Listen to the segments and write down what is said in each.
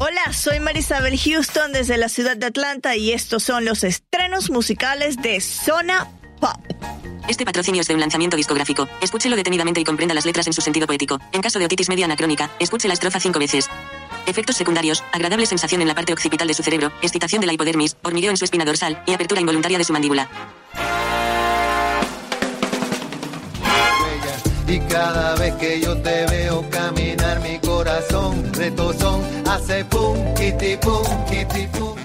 Hola, soy Marisabel Houston desde la ciudad de Atlanta y estos son los estrenos musicales de Zona Pop. Este patrocinio es de un lanzamiento discográfico. Escúchelo detenidamente y comprenda las letras en su sentido poético. En caso de otitis media anacrónica, escuche la estrofa cinco veces. Efectos secundarios, agradable sensación en la parte occipital de su cerebro, excitación de la hipodermis, hormigueo en su espina dorsal y apertura involuntaria de su mandíbula. Y cada vez que yo te veo caminar, mi corazón hace pum, kiti pum, kiti pum.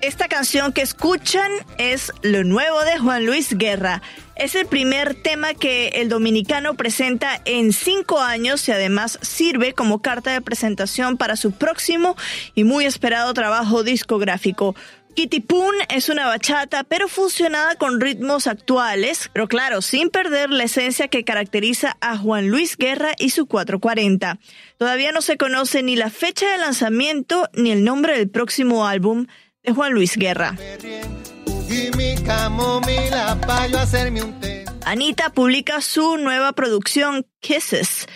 Esta canción que escuchan es lo nuevo de Juan Luis Guerra. Es el primer tema que el dominicano presenta en cinco años y además sirve como carta de presentación para su próximo y muy esperado trabajo discográfico. Kitty Poon es una bachata, pero fusionada con ritmos actuales, pero claro, sin perder la esencia que caracteriza a Juan Luis Guerra y su 440. Todavía no se conoce ni la fecha de lanzamiento ni el nombre del próximo álbum de Juan Luis Guerra. Anita publica su nueva producción Kisses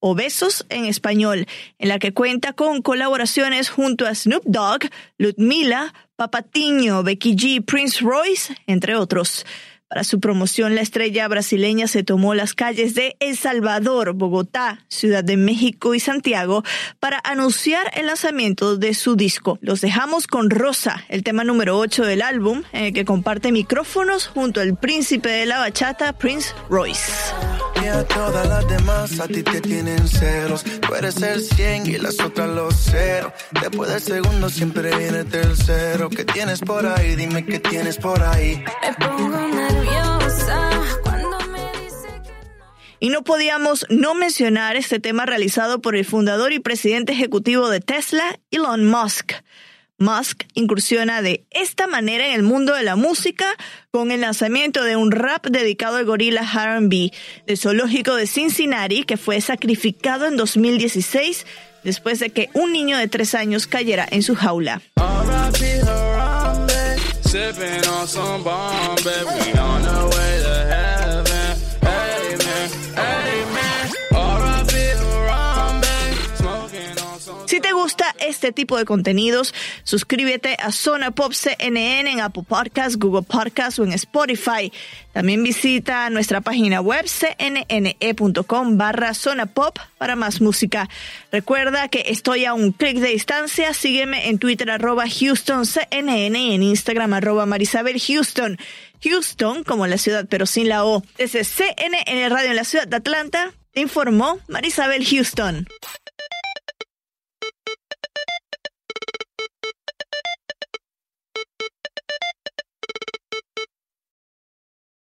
o Besos en español, en la que cuenta con colaboraciones junto a Snoop Dogg, Ludmila, Papatiño, Becky G, Prince Royce, entre otros. Para su promoción, la estrella brasileña se tomó las calles de El Salvador, Bogotá, Ciudad de México y Santiago para anunciar el lanzamiento de su disco. Los dejamos con Rosa, el tema número 8 del álbum, en el que comparte micrófonos junto al príncipe de la bachata, Prince Royce. Y a todas las demás a ti te tienen celos. Tú eres el 100 y las otras los cero. Después del segundo siempre viene el tercero. ¿Qué tienes por ahí? Dime qué tienes por ahí. Me pongo nerviosa cuando me dice que Y no podíamos no mencionar este tema realizado por el fundador y presidente ejecutivo de Tesla, Elon Musk. Musk incursiona de esta manera en el mundo de la música con el lanzamiento de un rap dedicado al gorila R&B del zoológico de Cincinnati que fue sacrificado en 2016 después de que un niño de tres años cayera en su jaula. Si te gusta este tipo de contenidos, suscríbete a Zona Pop CNN en Apple Podcasts, Google Podcasts o en Spotify. También visita nuestra página web cnne.com barra Zona Pop para más música. Recuerda que estoy a un clic de distancia. Sígueme en Twitter arroba HoustonCNN y en Instagram arroba Marisabel Houston. Houston como la ciudad pero sin la O. Desde CNN Radio en la ciudad de Atlanta, te informó Marisabel Houston.